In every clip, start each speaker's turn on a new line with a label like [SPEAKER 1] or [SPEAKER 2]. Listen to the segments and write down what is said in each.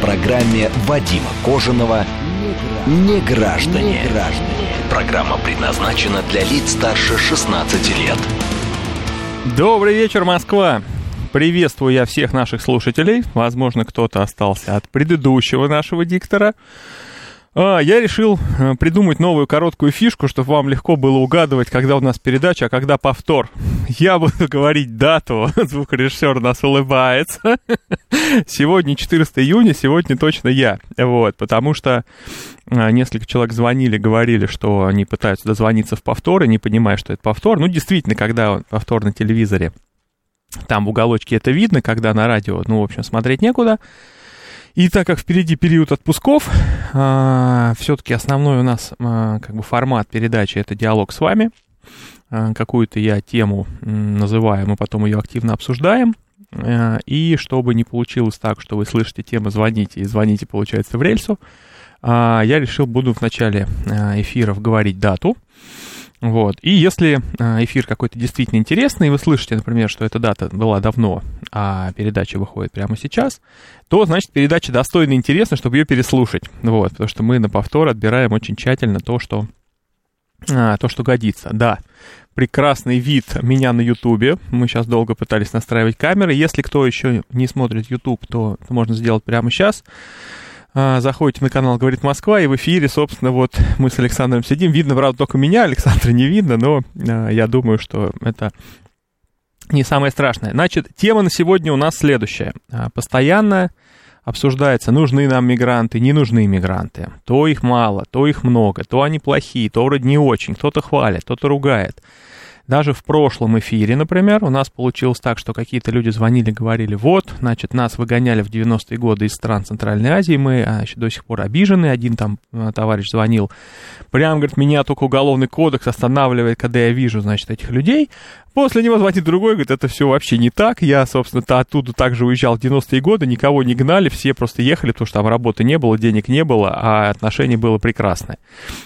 [SPEAKER 1] Программе Вадима Кожаного «Не граждане». Программа предназначена для лиц старше 16 лет.
[SPEAKER 2] Добрый вечер, Москва! Приветствую я всех наших слушателей. Возможно, кто-то остался от предыдущего нашего диктора. А, я решил э, придумать новую короткую фишку, чтобы вам легко было угадывать, когда у нас передача, а когда повтор. Я буду говорить дату, звукорежиссер нас улыбается. Сегодня 14 июня, сегодня точно я. Вот, потому что э, несколько человек звонили, говорили, что они пытаются дозвониться в повторы, не понимая, что это повтор. Ну, действительно, когда повтор на телевизоре, там в уголочке это видно, когда на радио, ну, в общем, смотреть некуда. И так как впереди период отпусков, э, все-таки основной у нас э, как бы формат передачи это диалог с вами. Э, какую-то я тему э, называю, мы потом ее активно обсуждаем. И чтобы не получилось так, что вы слышите тему, звоните, и звоните, получается, в рельсу, я решил, буду в начале эфиров говорить дату. Вот. И если э, эфир какой-то действительно интересный, и вы слышите, например, что эта дата была давно, а передача выходит прямо сейчас, то, значит, передача достойна и интересна, чтобы ее переслушать. Вот, потому что мы на повтор отбираем очень тщательно то, что, а, то, что годится. Да, прекрасный вид меня на Ютубе. Мы сейчас долго пытались настраивать камеры. Если кто еще не смотрит Ютуб, то это можно сделать прямо сейчас. А, заходите на канал «Говорит Москва», и в эфире, собственно, вот мы с Александром сидим. Видно, правда, только меня, Александра не видно, но а, я думаю, что это не самое страшное. Значит, тема на сегодня у нас следующая. А, постоянно обсуждается, нужны нам мигранты, не нужны мигранты. То их мало, то их много, то они плохие, то вроде не очень, кто-то хвалит, кто-то ругает. Даже в прошлом эфире, например, у нас получилось так, что какие-то люди звонили, говорили, вот, значит, нас выгоняли в 90-е годы из стран Центральной Азии, мы значит, до сих пор обижены. Один там э, товарищ звонил, прям, говорит, меня только уголовный кодекс останавливает, когда я вижу, значит, этих людей. После него звонит другой, говорит, это все вообще не так. Я, собственно, -то оттуда также уезжал в 90-е годы, никого не гнали, все просто ехали, потому что там работы не было, денег не было, а отношение было прекрасное.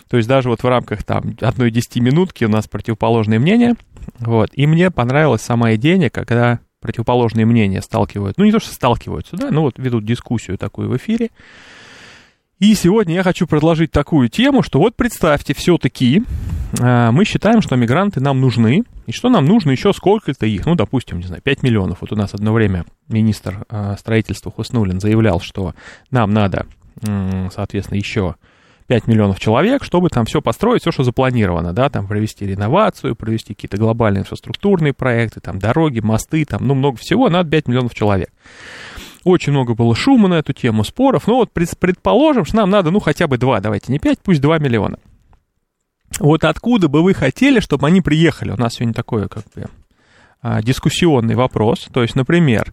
[SPEAKER 2] То есть даже вот в рамках там одной десятиминутки у нас противоположные мнения. Вот. И мне понравилась сама идея, когда противоположные мнения сталкивают, ну не то, что сталкиваются, да, но вот ведут дискуссию такую в эфире. И сегодня я хочу предложить такую тему, что вот представьте, все-таки э, мы считаем, что мигранты нам нужны, и что нам нужно еще сколько-то их, ну, допустим, не знаю, 5 миллионов. Вот у нас одно время министр э, строительства Хуснулин заявлял, что нам надо, э, соответственно, еще 5 миллионов человек, чтобы там все построить, все, что запланировано, да, там провести реновацию, провести какие-то глобальные инфраструктурные проекты, там дороги, мосты, там, ну, много всего, надо 5 миллионов человек. Очень много было шума на эту тему, споров. Ну вот предположим, что нам надо, ну, хотя бы 2, давайте не 5, пусть 2 миллиона. Вот откуда бы вы хотели, чтобы они приехали? У нас сегодня такой, как бы, а, дискуссионный вопрос. То есть, например,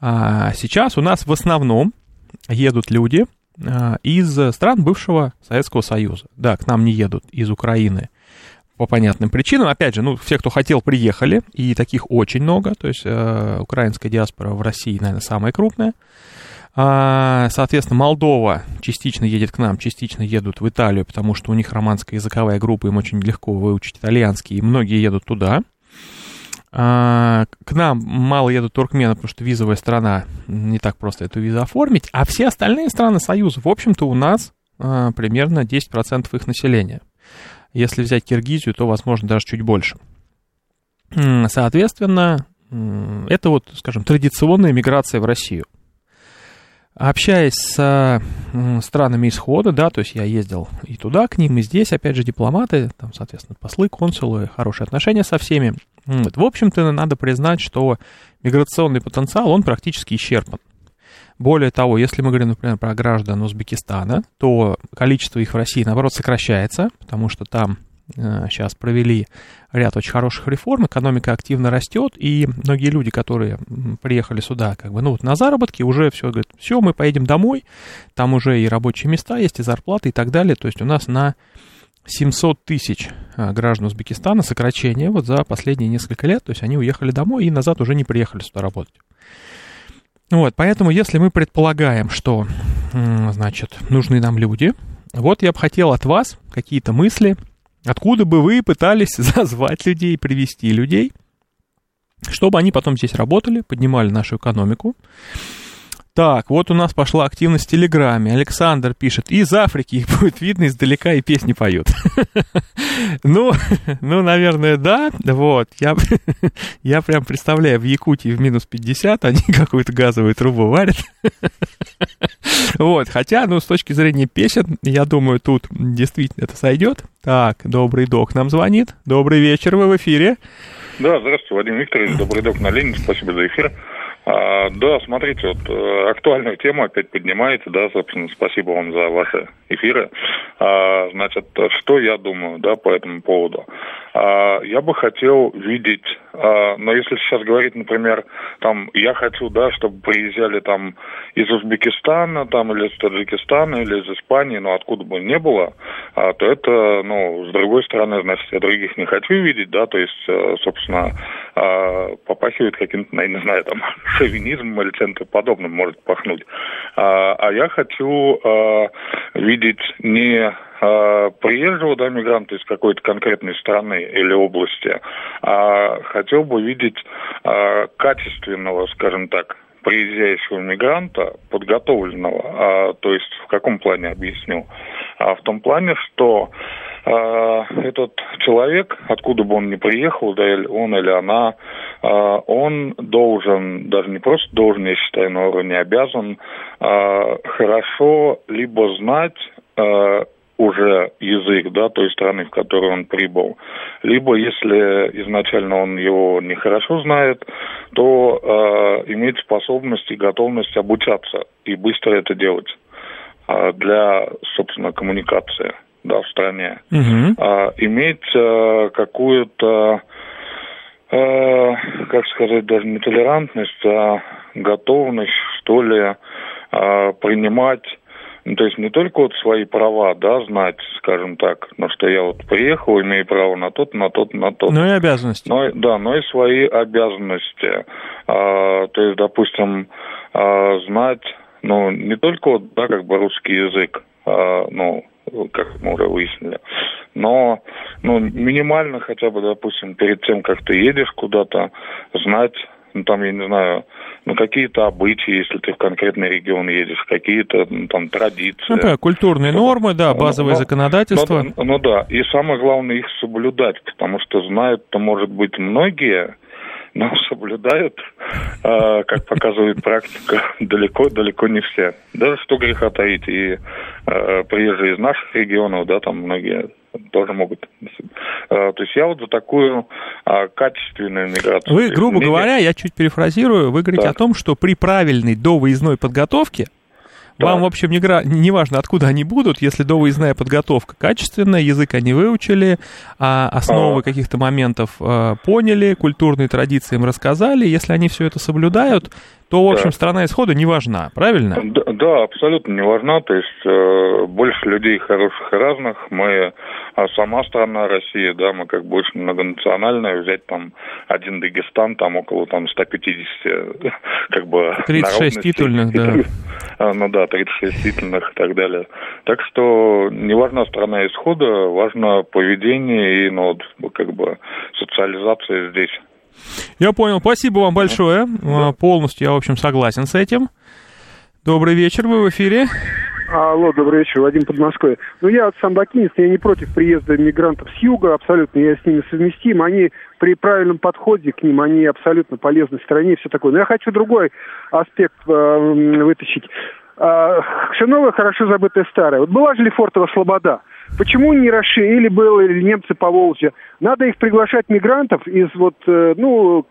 [SPEAKER 2] а, сейчас у нас в основном едут люди а, из стран бывшего Советского Союза. Да, к нам не едут из Украины, по понятным причинам. Опять же, ну, все, кто хотел, приехали, и таких очень много. То есть э, украинская диаспора в России, наверное, самая крупная. А, соответственно, Молдова частично едет к нам, частично едут в Италию, потому что у них романская языковая группа, им очень легко выучить итальянский, и многие едут туда. А, к нам мало едут туркмены, потому что визовая страна, не так просто эту визу оформить. А все остальные страны Союза, в общем-то, у нас а, примерно 10% их населения. Если взять Киргизию, то, возможно, даже чуть больше. Соответственно, это вот, скажем, традиционная миграция в Россию. Общаясь с странами исхода, да, то есть я ездил и туда к ним, и здесь, опять же, дипломаты, там, соответственно, послы, консулы, хорошие отношения со всеми. Вот. В общем-то, надо признать, что миграционный потенциал, он практически исчерпан. Более того, если мы говорим, например, про граждан Узбекистана, то количество их в России, наоборот, сокращается, потому что там сейчас провели ряд очень хороших реформ, экономика активно растет, и многие люди, которые приехали сюда, как бы, ну вот на заработки, уже все, говорят, все, мы поедем домой, там уже и рабочие места есть, и зарплаты и так далее, то есть у нас на 700 тысяч а, граждан Узбекистана сокращение вот за последние несколько лет, то есть они уехали домой и назад уже не приехали сюда работать. Вот, поэтому если мы предполагаем, что, значит, нужны нам люди, вот я бы хотел от вас какие-то мысли, откуда бы вы пытались зазвать людей, привести людей, чтобы они потом здесь работали, поднимали нашу экономику, так, вот у нас пошла активность в Телеграме. Александр пишет, из Африки их будет видно издалека и песни поют. Ну, ну, наверное, да. Вот, я, я прям представляю, в Якутии в минус 50 они какую-то газовую трубу варят. Вот, хотя, ну, с точки зрения песен, я думаю, тут действительно это сойдет. Так, добрый док нам звонит. Добрый вечер, вы в эфире.
[SPEAKER 3] Да, здравствуйте, Вадим Викторович, добрый док на Ленин, спасибо за эфир. А, да, смотрите, вот э, актуальную тему опять поднимаете, да, собственно, спасибо вам за ваши эфиры. А, значит, что я думаю, да, по этому поводу? А, я бы хотел видеть, а, но если сейчас говорить, например, там, я хочу, да, чтобы приезжали там из Узбекистана, там, или из Таджикистана, или из Испании, но откуда бы ни было, а, то это, ну, с другой стороны, значит, я других не хочу видеть, да, то есть, э, собственно, а, попахивает каким-то, я не знаю, там, шовинизмом или чем-то подобным может пахнуть. А, а я хочу а, видеть не а, приезжего да, мигранта из какой-то конкретной страны или области, а хотел бы видеть а, качественного, скажем так, приезжающего мигранта, подготовленного, а, то есть в каком плане объясню? А в том плане, что а, этот человек, откуда бы он ни приехал, да, он или она, а, он должен, даже не просто должен, я считаю, на уровне обязан, а, хорошо либо знать уже язык, да, той страны, в которую он прибыл. Либо, если изначально он его не хорошо знает, то э, иметь способность и готовность обучаться и быстро это делать э, для, собственно, коммуникации да, в стране, угу. а, иметь а, какую-то, а, как сказать, даже не толерантность, а готовность, что ли, а, принимать ну, то есть не только вот свои права, да, знать, скажем так, но что я вот приехал, имею право на тот, на тот, на тот.
[SPEAKER 2] Ну и обязанности.
[SPEAKER 3] Но, да, но и свои обязанности. А, то есть, допустим, а, знать, ну, не только вот, да, как бы русский язык, а, ну, как мы уже выяснили. Но ну, минимально хотя бы, допустим, перед тем, как ты едешь куда-то, знать, ну, там, я не знаю, ну, какие-то обычаи, если ты в конкретный регион едешь, какие-то ну, там традиции. Ну,
[SPEAKER 2] да, культурные нормы, да, базовое но, законодательство.
[SPEAKER 3] Ну, ну, да, и самое главное их соблюдать, потому что знают-то, может быть, многие, но соблюдают, э, как показывает практика, далеко, далеко не все. Даже что греха таить, и э, приезжие из наших регионов, да, там многие тоже могут. Э, то есть я вот за такую э, качественную миграцию.
[SPEAKER 2] Вы, грубо говоря, я чуть перефразирую, вы говорите так. о том, что при правильной довыездной подготовке да. Вам, в общем, не, не важно, откуда они будут, если довыездная подготовка качественная, язык они выучили, а основы а. каких-то моментов э, поняли, культурные традиции им рассказали. Если они все это соблюдают, то, в общем, да. страна исхода не важна, правильно?
[SPEAKER 3] Да, да абсолютно не важна. То есть э, больше людей хороших и разных. Мы а сама страна Россия, да, мы как бы очень многонациональная. Взять там один Дагестан, там около там 150 как бы
[SPEAKER 2] 36 титульных, да.
[SPEAKER 3] А, ну да, 36 титульных и так далее. Так что не важна страна исхода, важно поведение и ну, вот, как бы социализация здесь.
[SPEAKER 2] Я понял. Спасибо вам большое. Да. Полностью я, в общем, согласен с этим. Добрый вечер, вы в эфире.
[SPEAKER 4] Алло, добрый вечер, Вадим Подмосковье. Ну, я сам бакинец, я не против приезда мигрантов с юга, абсолютно, я с ними совместим. Они при правильном подходе к ним, они абсолютно полезны стране и все такое. Но я хочу другой аспект э, вытащить. Э, все новое, хорошо забытое старое. Вот была же Лефортова Слобода – Почему не расширили было или немцы по Волжье? Надо их приглашать мигрантов из вот, э, ну,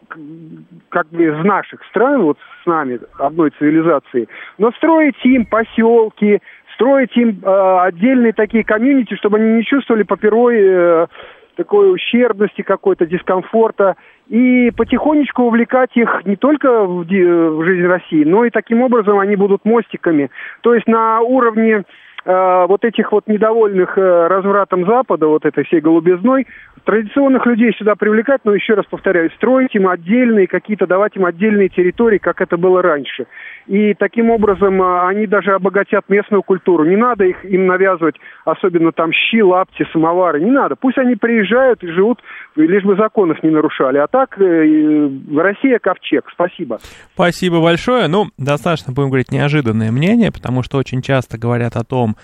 [SPEAKER 4] как бы из наших стран, вот с нами, одной цивилизации, но строить им поселки, строить им э, отдельные такие комьюнити, чтобы они не чувствовали попервой э, такой ущербности какой-то, дискомфорта, и потихонечку увлекать их не только в, в жизнь России, но и таким образом они будут мостиками. То есть на уровне э, вот этих вот недовольных э, развратом Запада, вот этой всей голубизной, традиционных людей сюда привлекать, но еще раз повторяю, строить им отдельные какие-то, давать им отдельные территории, как это было раньше. И таким образом э, они даже обогатят местную культуру. Не надо их им навязывать, особенно там щи, лапти, самовары, не надо. Пусть они приезжают и живут, лишь бы законов не нарушали. А так, Россия ковчег. Спасибо.
[SPEAKER 2] Спасибо большое. Ну, достаточно, будем говорить, неожиданное мнение, потому что очень часто говорят о том,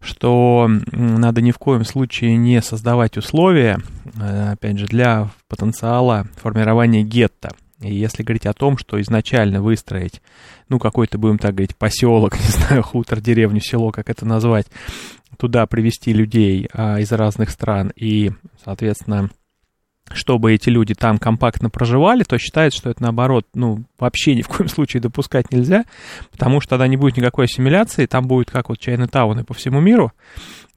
[SPEAKER 2] что надо ни в коем случае не создавать условия, э, опять же, для потенциала формирования гетто. И если говорить о том, что изначально выстроить, ну, какой-то, будем так говорить, поселок, не знаю, хутор, деревню, село, как это назвать, туда привести людей а, из разных стран и, соответственно, чтобы эти люди там компактно проживали, то считается, что это наоборот, ну, вообще ни в коем случае допускать нельзя, потому что тогда не будет никакой ассимиляции, там будет как вот чайные тауны по всему миру,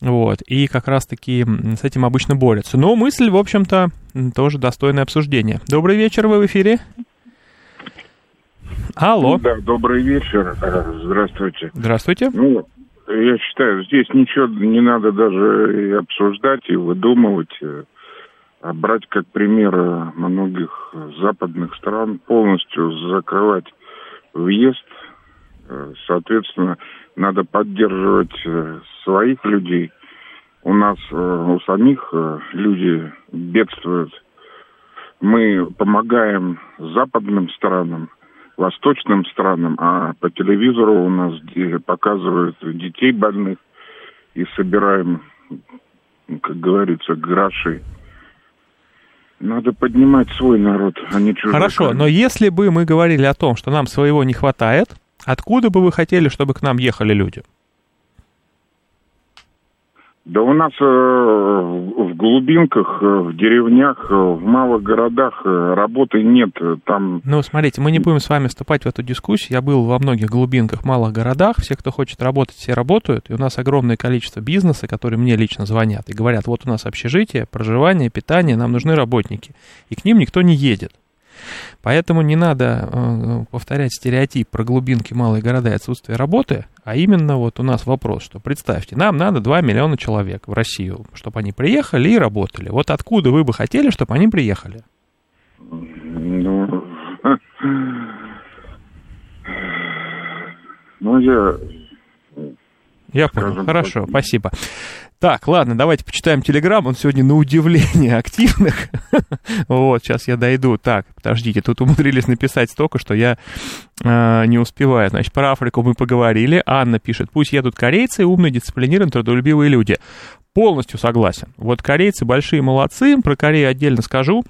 [SPEAKER 2] вот, и как раз-таки с этим обычно борются. Но мысль, в общем-то, тоже достойное обсуждение. Добрый вечер, вы в эфире. Алло.
[SPEAKER 5] Да, добрый вечер. Здравствуйте.
[SPEAKER 2] Здравствуйте.
[SPEAKER 5] Ну, я считаю, здесь ничего не надо даже и обсуждать, и выдумывать. А брать как пример многих западных стран, полностью закрывать въезд. Э, соответственно, надо поддерживать э, своих людей. У нас, э, у самих люди бедствуют. Мы помогаем западным странам, восточным странам, а по телевизору у нас показывают детей больных и собираем, как говорится, гроши. Надо поднимать свой народ, а не чужой.
[SPEAKER 2] Хорошо, но если бы мы говорили о том, что нам своего не хватает, откуда бы вы хотели, чтобы к нам ехали люди?
[SPEAKER 5] Да у нас э, в глубинках, э, в деревнях, э, в малых городах э, работы нет. Там...
[SPEAKER 2] Ну, смотрите, мы не будем с вами вступать в эту дискуссию. Я был во многих глубинках, малых городах. Все, кто хочет работать, все работают. И у нас огромное количество бизнеса, которые мне лично звонят и говорят, вот у нас общежитие, проживание, питание, нам нужны работники. И к ним никто не едет. Поэтому не надо э, повторять стереотип про глубинки, малые города и отсутствие работы, а именно вот у нас вопрос, что представьте, нам надо 2 миллиона человек в Россию, чтобы они приехали и работали. Вот откуда вы бы хотели, чтобы они приехали?
[SPEAKER 5] Ну, ну я...
[SPEAKER 2] Я понял, хорошо, спасибо. Так, ладно, давайте почитаем Телеграм. Он сегодня на удивление активных. вот, сейчас я дойду. Так, подождите, тут умудрились написать столько, что я э, не успеваю. Значит, про Африку мы поговорили. Анна пишет, пусть едут корейцы, умные, дисциплинированные, трудолюбивые люди. Полностью согласен. Вот корейцы большие молодцы. Про Корею отдельно скажу.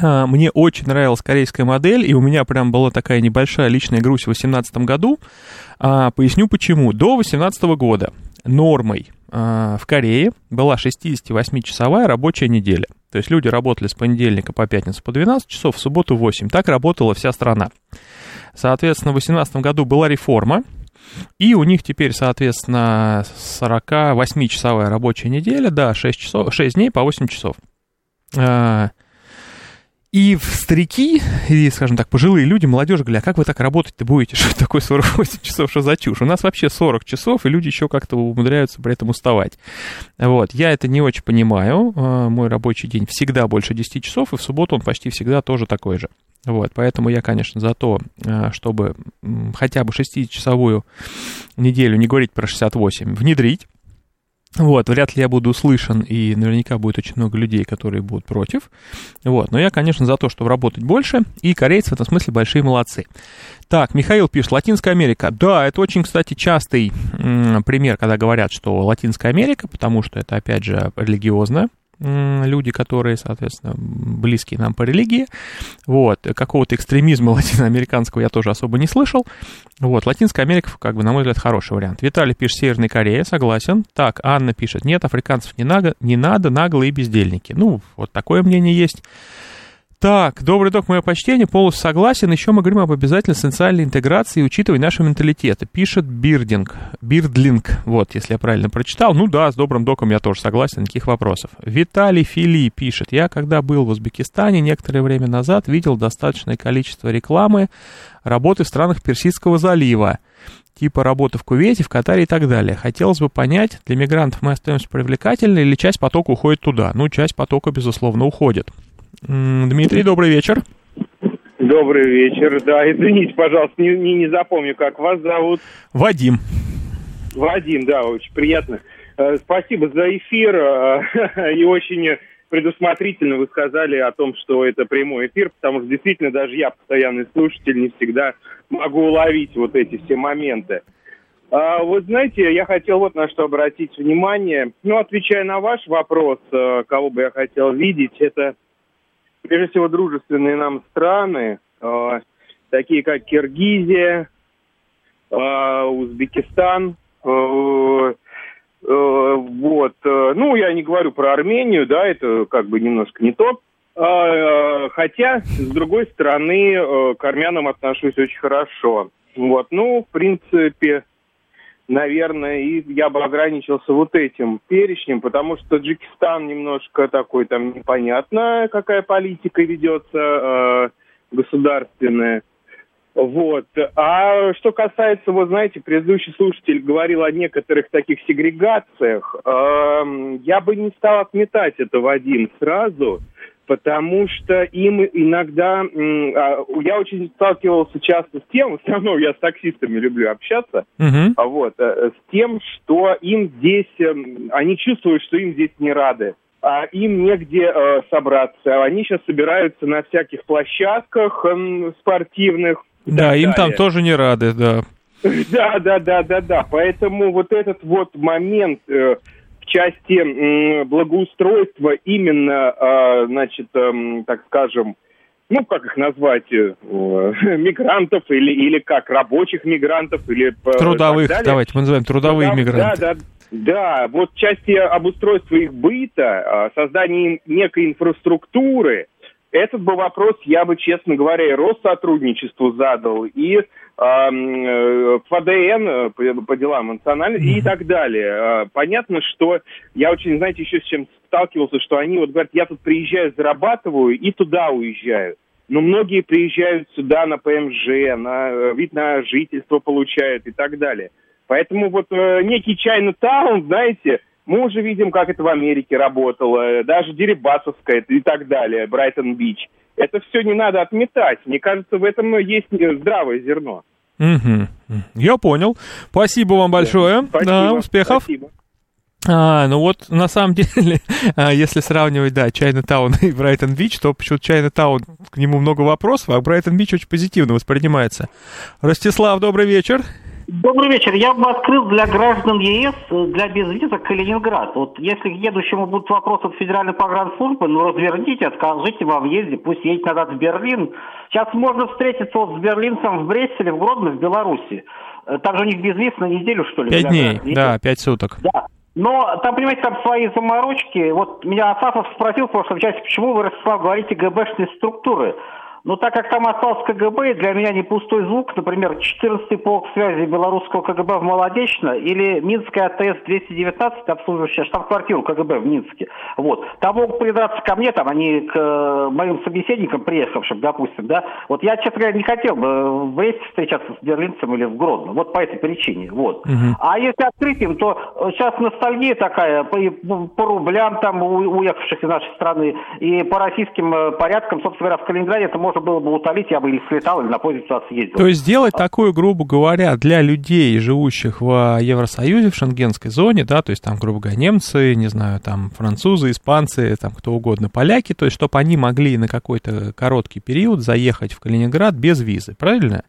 [SPEAKER 2] А, мне очень нравилась корейская модель, и у меня прям была такая небольшая личная грусть в 2018 году. А, поясню почему. До 2018 года нормой а, в Корее была 68-часовая рабочая неделя. То есть люди работали с понедельника по пятницу по 12 часов, в субботу 8. Так работала вся страна. Соответственно, в 2018 году была реформа, и у них теперь, соответственно, 48-часовая рабочая неделя, да, 6, часов, 6 дней по 8 часов. И в старики, или, скажем так, пожилые люди, молодежь говорят, а как вы так работать-то будете? Что такое 48 часов, что за чушь? У нас вообще 40 часов, и люди еще как-то умудряются при этом уставать. Вот, я это не очень понимаю. А, мой рабочий день всегда больше 10 часов, и в субботу он почти всегда тоже такой же. Вот, поэтому я, конечно, за то, а, чтобы хотя бы 6-часовую неделю, не говорить про 68, внедрить. Вот, вряд ли я буду услышан, и наверняка будет очень много людей, которые будут против. Вот, но я, конечно, за то, чтобы работать больше, и корейцы в этом смысле большие молодцы. Так, Михаил пишет, Латинская Америка. Да, это очень, кстати, частый пример, когда говорят, что Латинская Америка, потому что это, опять же, религиозная люди, которые, соответственно, близкие нам по религии. Вот, какого-то экстремизма латиноамериканского я тоже особо не слышал. Вот, Латинская Америка, как бы, на мой взгляд, хороший вариант. Виталий пишет, Северная Корея, согласен. Так, Анна пишет, нет, африканцев не надо, не надо, наглые бездельники. Ну, вот такое мнение есть. Так, добрый док, мое почтение, полностью согласен. Еще мы говорим об обязательной социальной интеграции учитывая наши менталитеты. Пишет Бирдинг, Бирдлинг, вот, если я правильно прочитал. Ну да, с добрым доком я тоже согласен, никаких вопросов. Виталий Фили пишет, я когда был в Узбекистане некоторое время назад, видел достаточное количество рекламы работы в странах Персидского залива типа работы в Кувейте, в Катаре и так далее. Хотелось бы понять, для мигрантов мы остаемся привлекательны или часть потока уходит туда? Ну, часть потока, безусловно, уходит. Дмитрий, добрый вечер.
[SPEAKER 6] Добрый вечер. Да, извините, пожалуйста, не, не, не запомню, как вас зовут.
[SPEAKER 2] Вадим.
[SPEAKER 6] Вадим, да, очень приятно. Э, спасибо за эфир. Э, и очень предусмотрительно вы сказали о том, что это прямой эфир, потому что действительно даже я, постоянный слушатель, не всегда могу уловить вот эти все моменты. А, вот знаете, я хотел вот на что обратить внимание. Ну, отвечая на ваш вопрос, э, кого бы я хотел видеть, это прежде всего, дружественные нам страны, э, такие как Киргизия, э, Узбекистан, э, э, вот. Э, ну, я не говорю про Армению, да, это как бы немножко не то. Э, хотя, с другой стороны, к армянам отношусь очень хорошо. Вот. Ну, в принципе, наверное, и я бы ограничился вот этим перечнем, потому что Таджикистан немножко такой, там непонятно, какая политика ведется э, государственная. Вот. А что касается, вот знаете, предыдущий слушатель говорил о некоторых таких сегрегациях, э, я бы не стал отметать это в один сразу, потому что им иногда... А, я очень сталкивался часто с тем, все равно я с таксистами люблю общаться, uh-huh. вот, э, с тем, что им здесь... Эм, они чувствуют, что им здесь не рады а им негде э, собраться. Они сейчас собираются на всяких площадках э, спортивных.
[SPEAKER 2] Да, им далее. там тоже не рады, да.
[SPEAKER 6] Да, да, да, да, да. Поэтому вот этот вот момент э, части благоустройства именно, а, значит, эм, так скажем, ну, как их назвать, э, мигрантов или, или как, рабочих мигрантов или...
[SPEAKER 2] Трудовых, давайте мы называем трудовые Трудов, мигранты.
[SPEAKER 6] Да, да, да, вот части обустройства их быта, а, создания некой инфраструктуры, этот бы вопрос я бы, честно говоря, и Россотрудничеству задал, и Э, ФАДН э, по делам национальных и так далее. А, понятно, что я очень, знаете, еще с чем сталкивался, что они вот говорят, я тут приезжаю, зарабатываю и туда уезжаю. Но многие приезжают сюда на ПМЖ, на э, вид на жительство получают и так далее. Поэтому вот некий чайна-таун, знаете, мы уже видим, как это в Америке работало, даже Дерибасовская и так далее, Брайтон-Бич. Это все не надо отметать. Мне кажется, в этом есть здравое зерно.
[SPEAKER 2] Угу. Я понял. Спасибо вам большое. Спасибо. Да, успехов. Спасибо. А, ну вот, на самом деле, а, если сравнивать, да, Чайна Таун и Брайтон Бич, то почему-то Чайна Таун, к нему много вопросов, а Брайтон Бич очень позитивно воспринимается. Ростислав, добрый вечер.
[SPEAKER 7] Добрый вечер. Я бы открыл для граждан ЕС, для безвиза Калининград. Вот если едущему будут вопросы от Федеральной погранслужбы, ну разверните, откажите во въезде, пусть едет назад в Берлин. Сейчас можно встретиться вот с берлинцем в Бресселе, в Гродно, в Беларуси. Э, там же у них безвиз на неделю, что ли?
[SPEAKER 2] Пять дней, да, пять суток.
[SPEAKER 7] Да. Но там, понимаете, там свои заморочки. Вот меня Асафов спросил в прошлом части, почему вы, Ростислав, говорите ГБшные структуры. Но так как там остался КГБ, для меня не пустой звук, например, 14-й полк связи белорусского КГБ в Молодечно или Минская АТС-219, обслуживающая штаб-квартиру КГБ в Минске. Вот. Там могут придраться ко мне, там они к э, моим собеседникам, приехавшим, допустим, да. Вот я, честно говоря, не хотел бы в Бресте встречаться с берлинцем или в Гродно. Вот по этой причине. Вот. Угу. А если открытием, то сейчас ностальгия такая по, по рублям там уехавших из нашей страны и по российским э, порядкам, собственно говоря, в Калининграде это можно было бы утолить, я бы или слетал, или на поезде туда съездил.
[SPEAKER 2] То есть сделать такую, грубо говоря, для людей, живущих в Евросоюзе, в шенгенской зоне, да, то есть там, грубо говоря, немцы, не знаю, там французы, испанцы, там кто угодно, поляки, то есть чтобы они могли на какой-то короткий период заехать в Калининград без визы, правильно?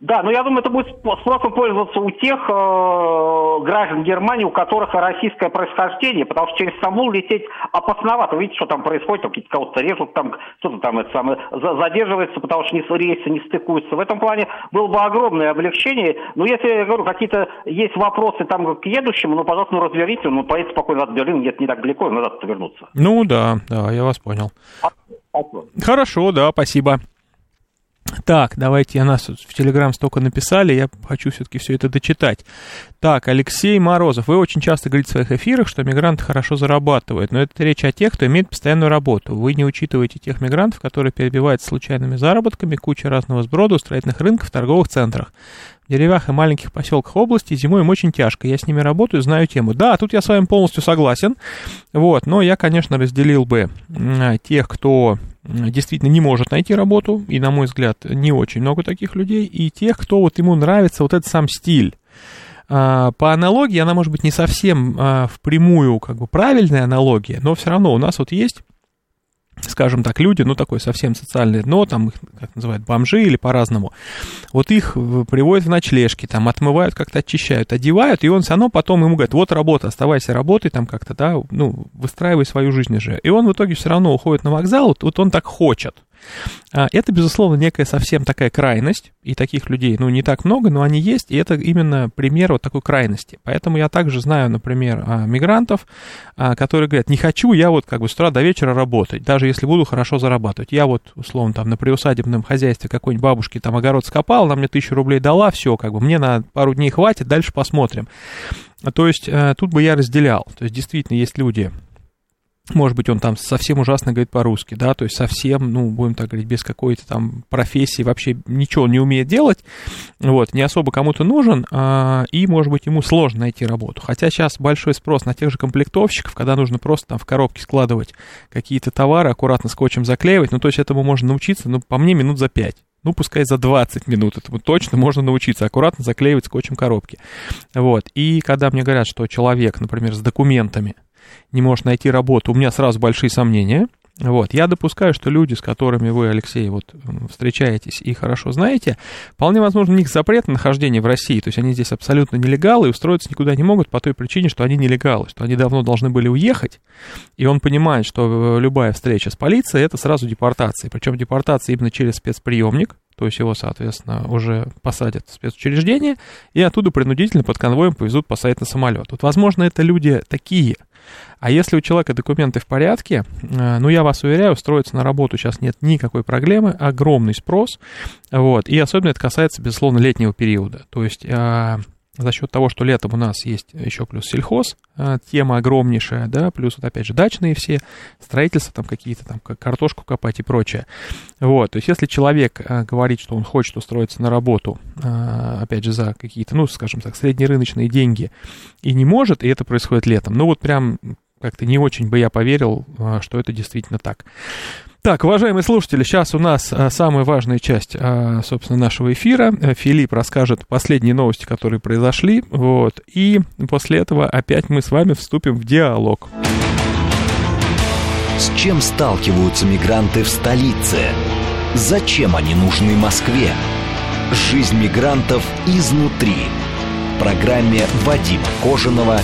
[SPEAKER 7] Да, но я думаю, это будет спросом пользоваться у тех э, граждан Германии, у которых российское происхождение, потому что через Стамбул лететь опасновато. Видите, что там происходит, там какие-то кого-то режут, там кто-то там это самое, задерживается, потому что рейсы не стыкуются. В этом плане было бы огромное облегчение. Но если, я говорю, какие-то есть вопросы там к едущему, ну, пожалуйста, ну, разберите, ну, поедет спокойно от Берлина, где-то не так далеко, назад вернуться.
[SPEAKER 2] Ну, да, да, я вас понял.
[SPEAKER 7] А
[SPEAKER 2] Хорошо, да, спасибо. Так, давайте, нас в Телеграм столько написали, я хочу все-таки все это дочитать. Так, Алексей Морозов, вы очень часто говорите в своих эфирах, что мигранты хорошо зарабатывают, но это речь о тех, кто имеет постоянную работу. Вы не учитываете тех мигрантов, которые перебиваются случайными заработками, куча разного сброда строительных рынков, торговых центрах. В деревях и маленьких поселках области зимой им очень тяжко. Я с ними работаю, знаю тему. Да, тут я с вами полностью согласен. Вот, но я, конечно, разделил бы тех, кто действительно не может найти работу, и, на мой взгляд, не очень много таких людей, и тех, кто вот ему нравится вот этот сам стиль. А, по аналогии, она может быть не совсем а, впрямую как бы правильная аналогия, но все равно у нас вот есть скажем так, люди, ну, такое совсем социальное дно, там их, как называют, бомжи или по-разному, вот их приводят в ночлежки, там, отмывают, как-то очищают, одевают, и он все равно потом ему говорит, вот работа, оставайся, работай там как-то, да, ну, выстраивай свою жизнь же. И он в итоге все равно уходит на вокзал, вот, вот он так хочет. А, это, безусловно, некая совсем такая крайность, и таких людей, ну, не так много, но они есть, и это именно пример вот такой крайности. Поэтому я также знаю, например, а, мигрантов, а, которые говорят, не хочу я вот как бы с утра до вечера работать, даже если буду хорошо зарабатывать. Я вот, условно, там на приусадебном хозяйстве какой-нибудь бабушки там огород скопал, она мне тысячу рублей дала, все, как бы мне на пару дней хватит, дальше посмотрим. То есть э, тут бы я разделял. То есть действительно есть люди, может быть, он там совсем ужасно говорит по-русски, да, то есть совсем, ну, будем так говорить, без какой-то там профессии, вообще ничего не умеет делать, вот, не особо кому-то нужен, а, и, может быть, ему сложно найти работу. Хотя сейчас большой спрос на тех же комплектовщиков, когда нужно просто там в коробке складывать какие-то товары, аккуратно скотчем заклеивать, ну, то есть этому можно научиться, ну, по мне, минут за пять. Ну, пускай за 20 минут, этому точно можно научиться аккуратно заклеивать скотчем коробки. Вот. И когда мне говорят, что человек, например, с документами, не может найти работу, у меня сразу большие сомнения. Вот. Я допускаю, что люди, с которыми вы, Алексей, вот, встречаетесь и хорошо знаете, вполне возможно, у них запрет на нахождение в России, то есть они здесь абсолютно нелегалы и устроиться никуда не могут по той причине, что они нелегалы, что они давно должны были уехать, и он понимает, что любая встреча с полицией — это сразу депортация, причем депортация именно через спецприемник, то есть его, соответственно, уже посадят в спецучреждение, и оттуда принудительно под конвоем повезут посадить на самолет. Вот, возможно, это люди такие, а если у человека документы в порядке, э, ну, я вас уверяю, устроиться на работу сейчас нет никакой проблемы, огромный спрос, вот, и особенно это касается, безусловно, летнего периода, то есть э, за счет того, что летом у нас есть еще плюс сельхоз, а, тема огромнейшая, да, плюс вот опять же дачные все, строительства там какие-то, там картошку копать и прочее. Вот, то есть если человек а, говорит, что он хочет устроиться на работу, а, опять же, за какие-то, ну, скажем так, среднерыночные деньги и не может, и это происходит летом, ну вот прям как-то не очень бы я поверил, что это действительно так. Так, уважаемые слушатели, сейчас у нас а, самая важная часть, а, собственно, нашего эфира. Э, Филипп расскажет последние новости, которые произошли, вот, и после этого опять мы с вами вступим в диалог.
[SPEAKER 1] С чем сталкиваются мигранты в столице? Зачем они нужны Москве? Жизнь мигрантов изнутри. В программе Вадима Кожаного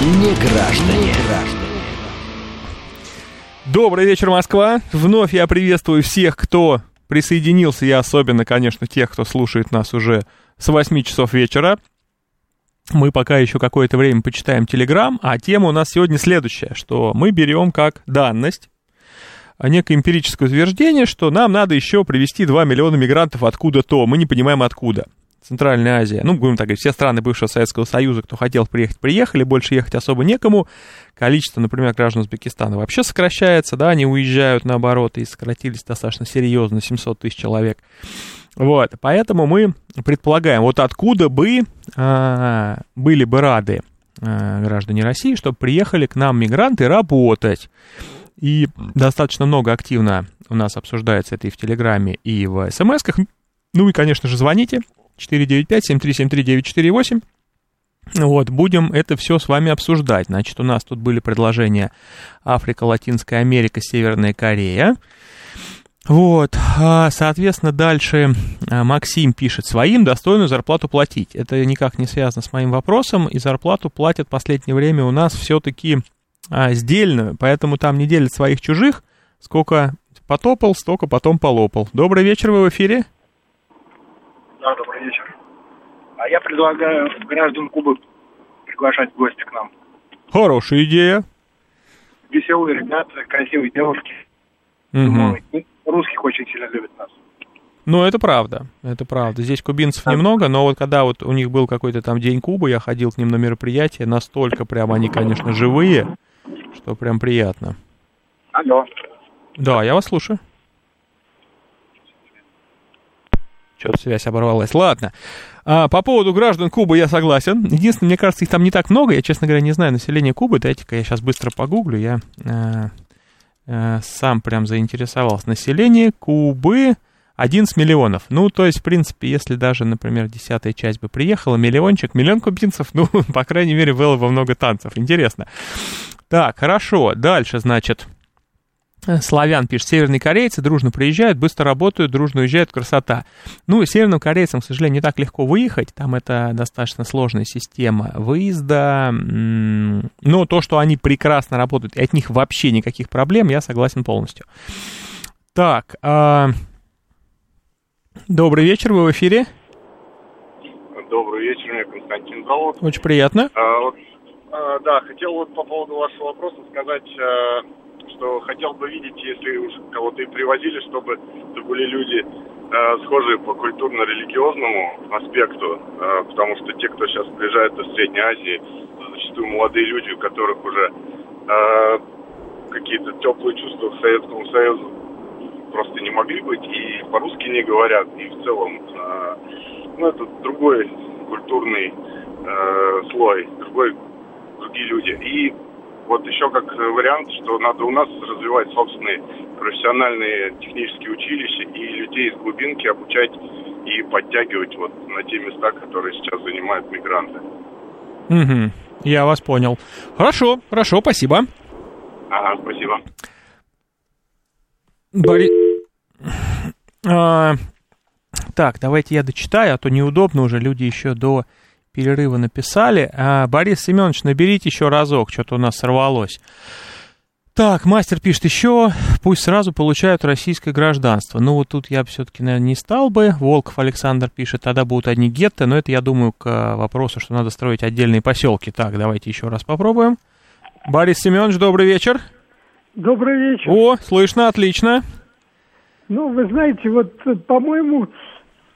[SPEAKER 1] «Не граждане».
[SPEAKER 2] Добрый вечер, Москва. Вновь я приветствую всех, кто присоединился, и особенно, конечно, тех, кто слушает нас уже с 8 часов вечера. Мы пока еще какое-то время почитаем Телеграм, а тема у нас сегодня следующая, что мы берем как данность некое эмпирическое утверждение, что нам надо еще привести 2 миллиона мигрантов откуда-то, мы не понимаем откуда. Центральная Азия, ну, будем так говорить, все страны бывшего Советского Союза, кто хотел приехать, приехали, больше ехать особо некому. Количество, например, граждан Узбекистана вообще сокращается, да, они уезжают наоборот и сократились достаточно серьезно, 700 тысяч человек. Вот, поэтому мы предполагаем, вот откуда бы а, были бы рады а, граждане России, чтобы приехали к нам мигранты работать. И достаточно много активно у нас обсуждается это и в Телеграме, и в СМСках. Ну и, конечно же, звоните 495-7373-948. Вот, будем это все с вами обсуждать. Значит, у нас тут были предложения Африка, Латинская Америка, Северная Корея. Вот, а, соответственно, дальше а, Максим пишет, своим достойную зарплату платить. Это никак не связано с моим вопросом, и зарплату платят в последнее время у нас все-таки а, сдельную, поэтому там не делят своих чужих, сколько потопал, столько потом полопал. Добрый вечер, вы в эфире.
[SPEAKER 8] Да, добрый вечер. А я предлагаю граждан Кубы приглашать в гости к нам.
[SPEAKER 2] Хорошая идея.
[SPEAKER 8] Веселые ребята, красивые девушки. И русских очень сильно любят нас.
[SPEAKER 2] Ну, это правда, это правда. Здесь кубинцев немного, но вот когда вот у них был какой-то там день Кубы, я ходил к ним на мероприятие, настолько прям они, конечно, живые, что прям приятно.
[SPEAKER 8] Алло.
[SPEAKER 2] Да, я вас слушаю. Что-то связь оборвалась. Ладно. А, по поводу граждан Кубы я согласен. Единственное, мне кажется, их там не так много. Я, честно говоря, не знаю население Кубы. Дайте-ка я сейчас быстро погуглю. Я э, э, сам прям заинтересовался. Население Кубы 11 миллионов. Ну, то есть, в принципе, если даже, например, десятая часть бы приехала, миллиончик, миллион кубинцев, ну, по крайней мере, было бы много танцев. Интересно. Так, хорошо. Дальше, значит... Славян пишет, северные корейцы дружно приезжают, быстро работают, дружно уезжают, красота. Ну, северным корейцам, к сожалению, не так легко выехать, там это достаточно сложная система выезда, но то, что они прекрасно работают, и от них вообще никаких проблем, я согласен полностью. Так, а... добрый вечер, вы в эфире.
[SPEAKER 9] Добрый вечер, меня Константин зовут.
[SPEAKER 2] Очень приятно.
[SPEAKER 9] А, вот, а, да, хотел вот по поводу вашего вопроса сказать... Что хотел бы видеть, если уж кого-то и привозили, чтобы это были люди э, схожие по культурно-религиозному аспекту, э, потому что те, кто сейчас приезжает из Средней Азии, зачастую молодые люди, у которых уже э, какие-то теплые чувства к Советскому Союзу просто не могли быть и по-русски не говорят, и в целом, э, ну, это другой культурный э, слой, другой, другие люди. И вот еще как вариант, что надо у нас развивать собственные профессиональные технические училища и людей из глубинки обучать и подтягивать вот на те места, которые сейчас занимают мигранты.
[SPEAKER 2] Угу, я вас понял. Хорошо, хорошо, спасибо.
[SPEAKER 9] Ага, спасибо.
[SPEAKER 2] Бори... А, так, давайте я дочитаю, а то неудобно уже, люди еще до перерыва написали. А, Борис Семенович, наберите еще разок, что-то у нас сорвалось. Так, мастер пишет еще, пусть сразу получают российское гражданство. Ну вот тут я все-таки, наверное, не стал бы. Волков Александр пишет, тогда будут одни гетто, но это, я думаю, к вопросу, что надо строить отдельные поселки. Так, давайте еще раз попробуем. Борис Семенович, добрый вечер.
[SPEAKER 10] Добрый вечер.
[SPEAKER 2] О, слышно, отлично.
[SPEAKER 10] Ну, вы знаете, вот, по-моему,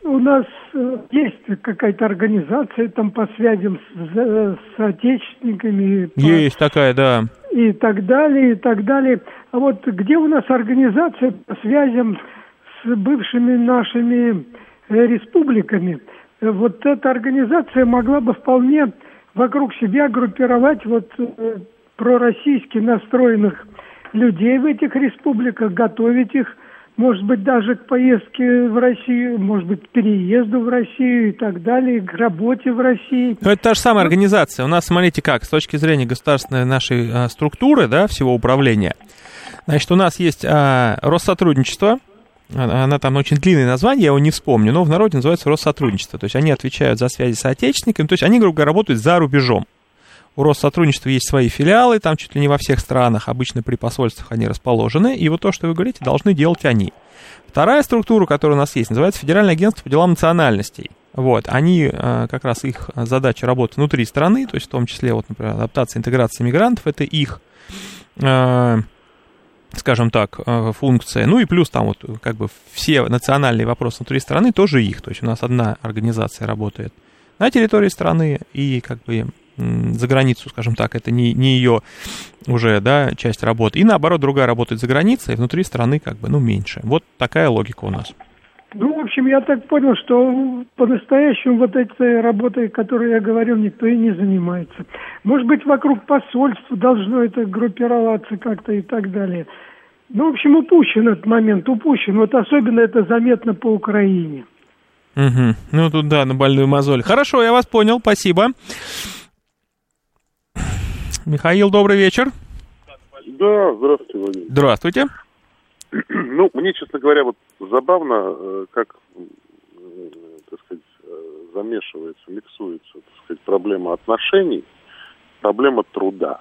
[SPEAKER 10] у нас э, есть какая-то организация там по связям с, с соотечественниками.
[SPEAKER 2] Есть по, такая, да.
[SPEAKER 10] И так далее, и так далее. А вот где у нас организация по связям с бывшими нашими э, республиками? Вот эта организация могла бы вполне вокруг себя группировать вот э, пророссийски настроенных людей в этих республиках, готовить их может быть, даже к поездке в Россию, может быть, к переезду в Россию и так далее, к работе в России.
[SPEAKER 2] Но это та же самая организация. У нас, смотрите как, с точки зрения государственной нашей а, структуры, да, всего управления, значит, у нас есть а, Россотрудничество, она там очень длинное название, я его не вспомню, но в народе называется Россотрудничество. То есть они отвечают за связи с отечественниками, то есть они, грубо говоря, работают за рубежом. У Россотрудничества есть свои филиалы, там чуть ли не во всех странах, обычно при посольствах они расположены, и вот то, что вы говорите, должны делать они. Вторая структура, которая у нас есть, называется Федеральное агентство по делам национальностей. Вот, они, э, как раз их задача работы внутри страны, то есть в том числе, вот, например, адаптация, интеграция мигрантов, это их, э, скажем так, э, функция. Ну и плюс там вот как бы все национальные вопросы внутри страны тоже их. То есть у нас одна организация работает на территории страны и как бы за границу, скажем так, это не, не ее уже, да, часть работы. И наоборот, другая работает за границей, а внутри страны как бы, ну, меньше. Вот такая логика у нас.
[SPEAKER 10] Ну, в общем, я так понял, что по-настоящему вот этой работой, которой я говорил, никто и не занимается. Может быть, вокруг посольства должно это группироваться как-то и так далее. Ну, в общем, упущен этот момент, упущен. Вот особенно это заметно по Украине.
[SPEAKER 2] Угу. Ну, тут да, на больную мозоль. Хорошо, я вас понял, спасибо. Михаил, добрый вечер.
[SPEAKER 11] Да, здравствуйте, Владимир.
[SPEAKER 2] Здравствуйте.
[SPEAKER 11] Ну, мне, честно говоря, вот забавно, э, как, э, так сказать, э, замешивается, миксуется, так сказать, проблема отношений, проблема труда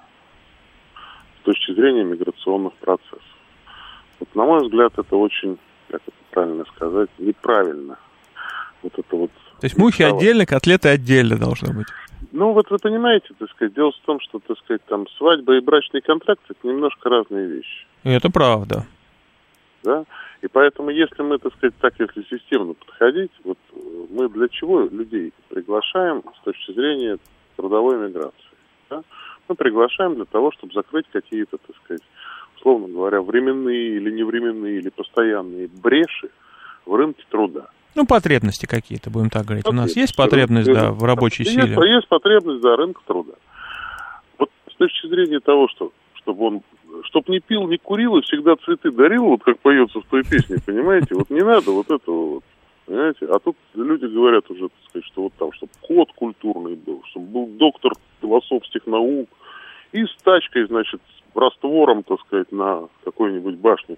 [SPEAKER 11] с точки зрения миграционных процессов. Вот, на мой взгляд, это очень, как это правильно сказать, неправильно. Вот это вот...
[SPEAKER 2] То есть мухи отдельно, котлеты отдельно должны быть.
[SPEAKER 11] Ну, вот вы понимаете, так сказать, дело в том, что, так сказать, там свадьба и брачный контракт – это немножко разные вещи.
[SPEAKER 2] Это правда.
[SPEAKER 11] да, и поэтому, если мы, так сказать, так, если системно подходить, вот э, мы для чего людей приглашаем с точки зрения трудовой миграции, да? Мы приглашаем для того, чтобы закрыть какие-то, так сказать, условно говоря, временные или невременные, или постоянные бреши в рынке труда.
[SPEAKER 2] Ну, потребности какие-то, будем так говорить. У нас есть потребность, да, в рабочей
[SPEAKER 11] есть,
[SPEAKER 2] силе?
[SPEAKER 11] Есть потребность, да, рынка труда. Вот с точки зрения того, что чтобы он чтоб не пил, не курил и всегда цветы дарил, вот как поется в той песне, понимаете? Вот не надо вот этого вот, понимаете? А тут люди говорят уже, так сказать, что вот там, чтобы код культурный был, чтобы был доктор философских наук и с тачкой, значит, с раствором, так сказать, на какой-нибудь башне,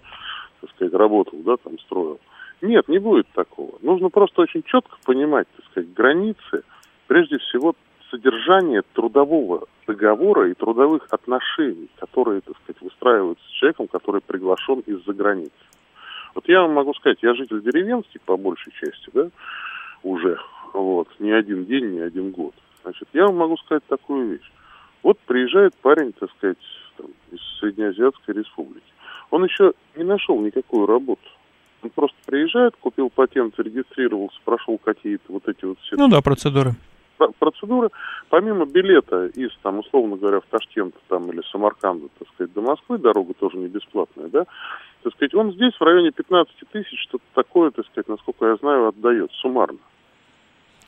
[SPEAKER 11] так сказать, работал, да, там строил. Нет, не будет такого. Нужно просто очень четко понимать, так сказать, границы, прежде всего, содержание трудового договора и трудовых отношений, которые, так сказать, выстраиваются с человеком, который приглашен из-за границы. Вот я вам могу сказать, я житель деревенский по большей части, да, уже, вот, не один день, не один год. Значит, я вам могу сказать такую вещь. Вот приезжает парень, так сказать, там, из Среднеазиатской республики. Он еще не нашел никакую работу. Он просто приезжает, купил патент, зарегистрировался, прошел какие-то вот эти вот все...
[SPEAKER 2] Ну да, процедуры.
[SPEAKER 11] Процедуры. Помимо билета из, там, условно говоря, в Ташкент там, или Самарканда, так сказать, до Москвы, дорога тоже не бесплатная, да, так сказать, он здесь в районе 15 тысяч, что-то такое, так сказать, насколько я знаю, отдает суммарно.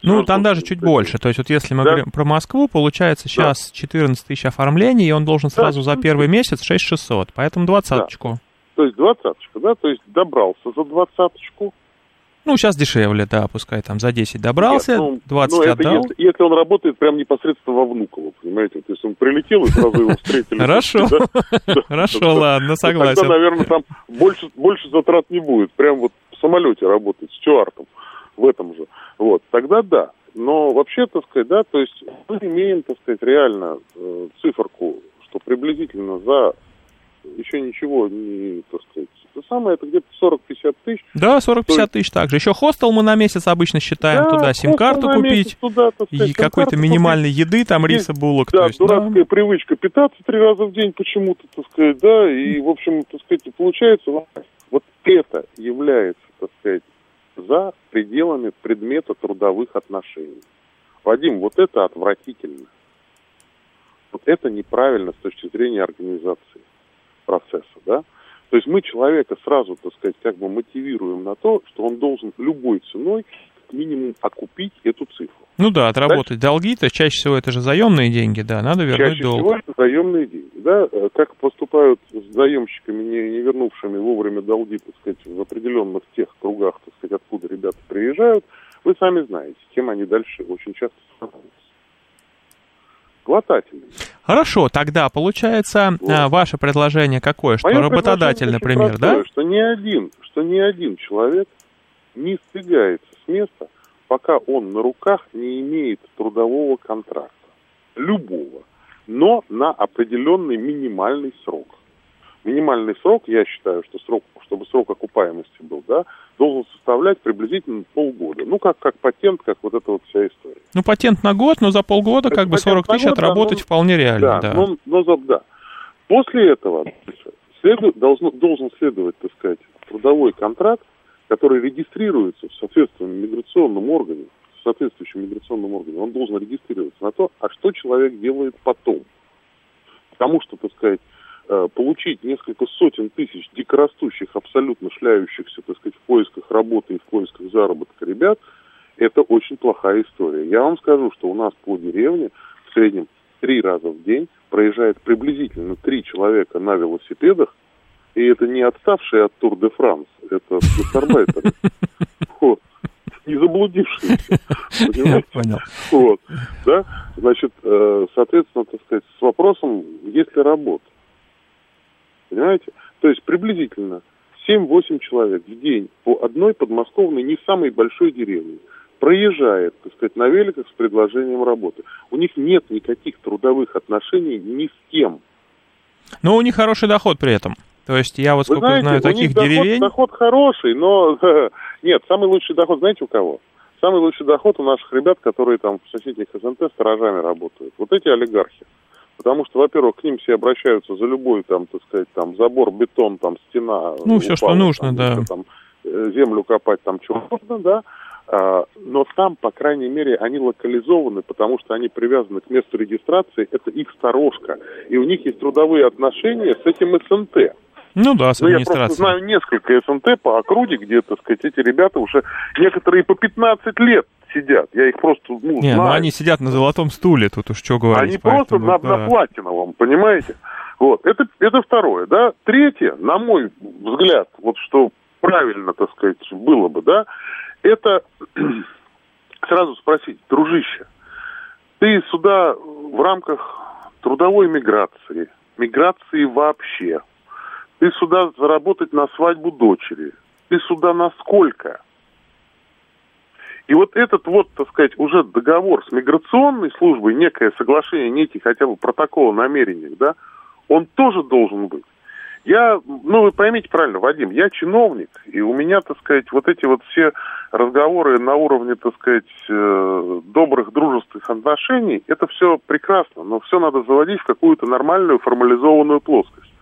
[SPEAKER 2] Ну, там даже чуть больше. То есть, вот если мы да. говорим про Москву, получается сейчас да. 14 тысяч оформлений, и он должен сразу да. за первый месяц 6 600, поэтому двадцаточку. Да.
[SPEAKER 11] То есть двадцаточку, да, то есть добрался за двадцаточку.
[SPEAKER 2] Ну, сейчас дешевле, да, пускай там за 10 добрался, Нет, ну, 20 ну, это
[SPEAKER 11] отдал. Если, если он работает прям непосредственно во Внуково, понимаете, вот если он прилетел и сразу его встретили.
[SPEAKER 2] Хорошо, хорошо, ладно, согласен.
[SPEAKER 11] Тогда, наверное, там больше, больше затрат не будет, прям вот в самолете работать, стюартом в этом же. Вот, тогда да. Но вообще, так сказать, да, то есть мы имеем, так сказать, реально э, циферку, что приблизительно за еще ничего не, так сказать, то самое, это где-то 40-50 тысяч.
[SPEAKER 2] Да, 40-50 есть... тысяч также. Еще хостел мы на месяц обычно считаем, да, туда сим-карту купить, туда, сказать, и какой-то минимальной купить. еды, там риса, булок.
[SPEAKER 11] Да, то есть, дурацкая да. привычка питаться три раза в день почему-то, так сказать, да, и, в общем, так сказать, получается, вот это является, так сказать, за пределами предмета трудовых отношений. Вадим, вот это отвратительно. Вот это неправильно с точки зрения организации процесса, да? То есть мы человека сразу, так сказать, как бы мотивируем на то, что он должен любой ценой как минимум окупить эту цифру.
[SPEAKER 2] Ну да, отработать Дальше. долги, то есть чаще всего это же заемные деньги, да, надо вернуть
[SPEAKER 11] чаще
[SPEAKER 2] долг.
[SPEAKER 11] Чаще всего это заемные деньги, да, э, как поступают с заемщиками, не, не вернувшими вовремя долги, так сказать, в определенных тех кругах, так сказать, откуда ребята приезжают, вы сами знаете, кем они дальше очень часто становятся глотательными.
[SPEAKER 2] Хорошо, тогда получается вот. А, ваше предложение какое, что Мое работодатель, например, простое,
[SPEAKER 11] да? Что ни один, что ни один человек не сдвигается с места, пока он на руках не имеет трудового контракта, любого, но на определенный минимальный срок минимальный срок, я считаю, что срок, чтобы срок окупаемости был, да, должен составлять приблизительно полгода. Ну, как, как патент, как вот эта вот вся история.
[SPEAKER 2] Ну, патент на год, но за полгода Это как бы 40 тысяч год, отработать да, вполне реально, да. да.
[SPEAKER 11] Но, но за, да. После этого следу, должно, должен следовать, так сказать, трудовой контракт, который регистрируется в соответственном миграционном органе, в соответствующем миграционном органе, он должен регистрироваться на то, а что человек делает потом. Потому что, так сказать, получить несколько сотен тысяч дикорастущих, абсолютно шляющихся, так сказать, в поисках работы и в поисках заработка ребят, это очень плохая история. Я вам скажу, что у нас по деревне в среднем три раза в день проезжает приблизительно три человека на велосипедах, и это не отставшие от Тур де Франс, это гастарбайтеры. Вот. Не заблудившиеся. Понимаете?
[SPEAKER 2] Понял.
[SPEAKER 11] Вот. Да? Значит, э, соответственно, так сказать, с вопросом, есть ли работа. Понимаете? То есть приблизительно 7-8 человек в день по одной подмосковной, не самой большой деревне, проезжает, так сказать, на великах с предложением работы. У них нет никаких трудовых отношений ни с кем.
[SPEAKER 2] Но у них хороший доход при этом. То есть я вот сколько знаете, знаю таких
[SPEAKER 11] доход,
[SPEAKER 2] деревень...
[SPEAKER 11] Доход хороший, но нет, самый лучший доход знаете у кого? Самый лучший доход у наших ребят, которые там в соседних СНТ сторожами работают. Вот эти олигархи. Потому что, во-первых, к ним все обращаются за любой, там, так сказать, там, забор, бетон, там, стена.
[SPEAKER 2] Ну, все, что нужно,
[SPEAKER 11] там,
[SPEAKER 2] да.
[SPEAKER 11] Там, э, землю копать, там, что нужно, да. А, но там, по крайней мере, они локализованы, потому что они привязаны к месту регистрации, это их сторожка. И у них есть трудовые отношения с этим СНТ.
[SPEAKER 2] Ну да, с
[SPEAKER 11] Ну, я просто знаю несколько СНТ по округе, где, так сказать, эти ребята уже некоторые по 15 лет сидят. Я их просто, ну,
[SPEAKER 2] Не,
[SPEAKER 11] знаю.
[SPEAKER 2] ну они сидят на золотом стуле, тут уж что говорить.
[SPEAKER 11] Они просто
[SPEAKER 2] поэтому,
[SPEAKER 11] на,
[SPEAKER 2] да.
[SPEAKER 11] на платиновом, понимаете? Вот, это, это второе, да. Третье, на мой взгляд, вот что правильно, так сказать, было бы, да, это сразу спросить, дружище, ты сюда в рамках трудовой миграции, миграции вообще, ты сюда заработать на свадьбу дочери, ты сюда на сколько? И вот этот вот, так сказать, уже договор с миграционной службой, некое соглашение, некий хотя бы протокол о намерениях, да, он тоже должен быть. Я, ну, вы поймите правильно, Вадим, я чиновник, и у меня, так сказать, вот эти вот все разговоры на уровне, так сказать, э, добрых дружественных отношений, это все прекрасно, но все надо заводить в какую-то нормальную формализованную плоскость.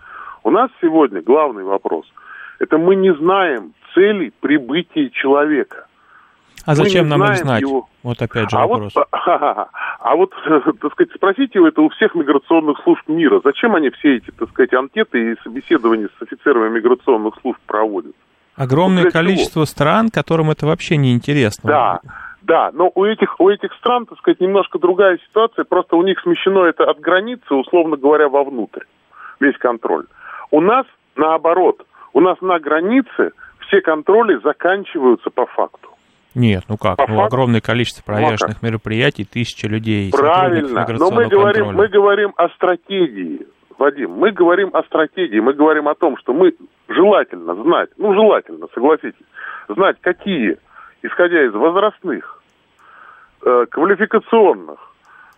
[SPEAKER 11] У нас сегодня главный вопрос – это мы не знаем цели прибытия человека.
[SPEAKER 2] А зачем нам их знать?
[SPEAKER 11] его-
[SPEAKER 2] Вот опять же
[SPEAKER 11] а
[SPEAKER 2] вопрос.
[SPEAKER 11] вот, а вот, так сказать, спросите это у всех миграционных служб мира. Зачем они все эти, так сказать, анкеты и собеседования с офицерами миграционных служб проводят?
[SPEAKER 2] Огромное
[SPEAKER 11] чего?
[SPEAKER 2] количество стран, которым это вообще не интересно.
[SPEAKER 11] Да, да, но у этих, у этих стран, так сказать, немножко другая ситуация, просто у них смещено это от границы, условно говоря, вовнутрь, весь контроль. У нас наоборот, у нас на границе все контроли заканчиваются по факту.
[SPEAKER 2] Нет, ну как?
[SPEAKER 11] По
[SPEAKER 2] Ну,
[SPEAKER 11] факту-
[SPEAKER 2] огромное количество
[SPEAKER 11] Ну, а
[SPEAKER 2] проверочных мероприятий, тысячи людей.
[SPEAKER 11] Правильно, но мы говорим,
[SPEAKER 2] контроля.
[SPEAKER 11] мы говорим о стратегии, Вадим, мы говорим о стратегии, мы говорим о том, что мы желательно знать, ну желательно, согласитесь, знать какие, исходя из возрастных, э, квалификационных,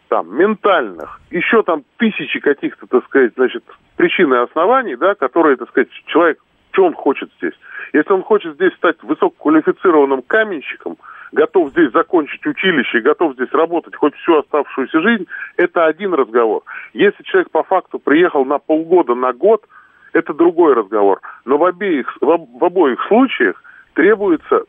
[SPEAKER 11] там, ментальных, еще там тысячи каких-то, так сказать, значит, причин и оснований, да, которые, так сказать, человек, что он хочет здесь. Если он хочет здесь стать высококвалифицированным каменщиком, готов здесь закончить училище, и готов здесь работать хоть всю оставшуюся жизнь, это один разговор. Если человек по факту приехал на полгода, на год, это другой разговор. Но в, обеих, в, об- в обоих случаях требуется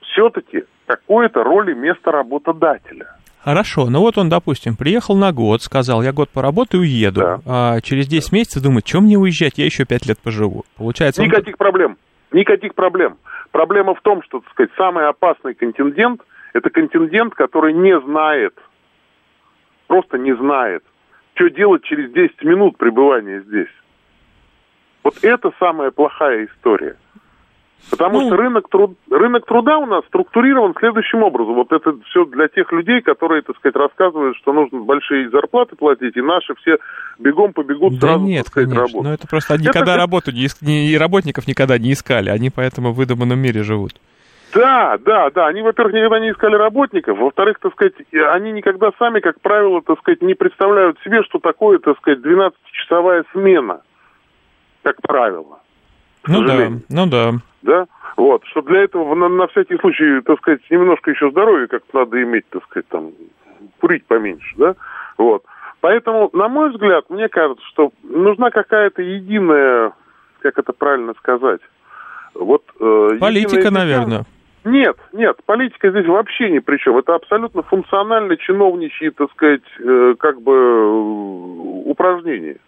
[SPEAKER 11] все-таки какое-то роли место работодателя.
[SPEAKER 2] Хорошо, ну вот он, допустим, приехал на год, сказал, я год поработаю и уеду. А через 10 месяцев думает, чем мне уезжать, я еще 5 лет поживу. Получается, он-
[SPEAKER 11] Никаких проблем. Никаких проблем. Проблема в том, что, так сказать, самый опасный контингент – это контингент, который не знает, просто не знает, что делать через 10 минут пребывания здесь. Вот это самая плохая история. Потому
[SPEAKER 2] Ну,
[SPEAKER 11] что рынок, труд- рынок труда у нас структурирован следующим образом. Вот это все для тех людей, которые, так сказать, рассказывают, что нужно большие зарплаты платить, и наши все бегом побегут
[SPEAKER 2] Да
[SPEAKER 11] сразу,
[SPEAKER 2] нет,
[SPEAKER 11] так сказать,
[SPEAKER 2] конечно.
[SPEAKER 11] работать.
[SPEAKER 2] Ну это просто они
[SPEAKER 11] Это
[SPEAKER 2] никогда работу не, иск- не- и работников никогда не искали. Они поэтому в выдуманном мире живут.
[SPEAKER 11] Да, да, да. Они, во-первых, никогда не искали работников. Во-вторых, так сказать, они никогда сами, как правило, так сказать, не представляют себе, что такое, так сказать, 12-часовая смена. Как правило.
[SPEAKER 2] Ну да, ну да.
[SPEAKER 11] Да? Вот. Что для этого на, на всякий случай, так сказать, немножко еще здоровья как-то надо иметь, так сказать, там, курить поменьше, да? Вот. Поэтому, на мой взгляд, мне кажется, что нужна какая-то единая, как это правильно сказать, вот... э,
[SPEAKER 2] Политика,
[SPEAKER 11] единая
[SPEAKER 2] наверное.
[SPEAKER 11] нет, нет, политика здесь вообще ни при чем. Это абсолютно функционально чиновничьи, так сказать, э, как бы э, упражнения.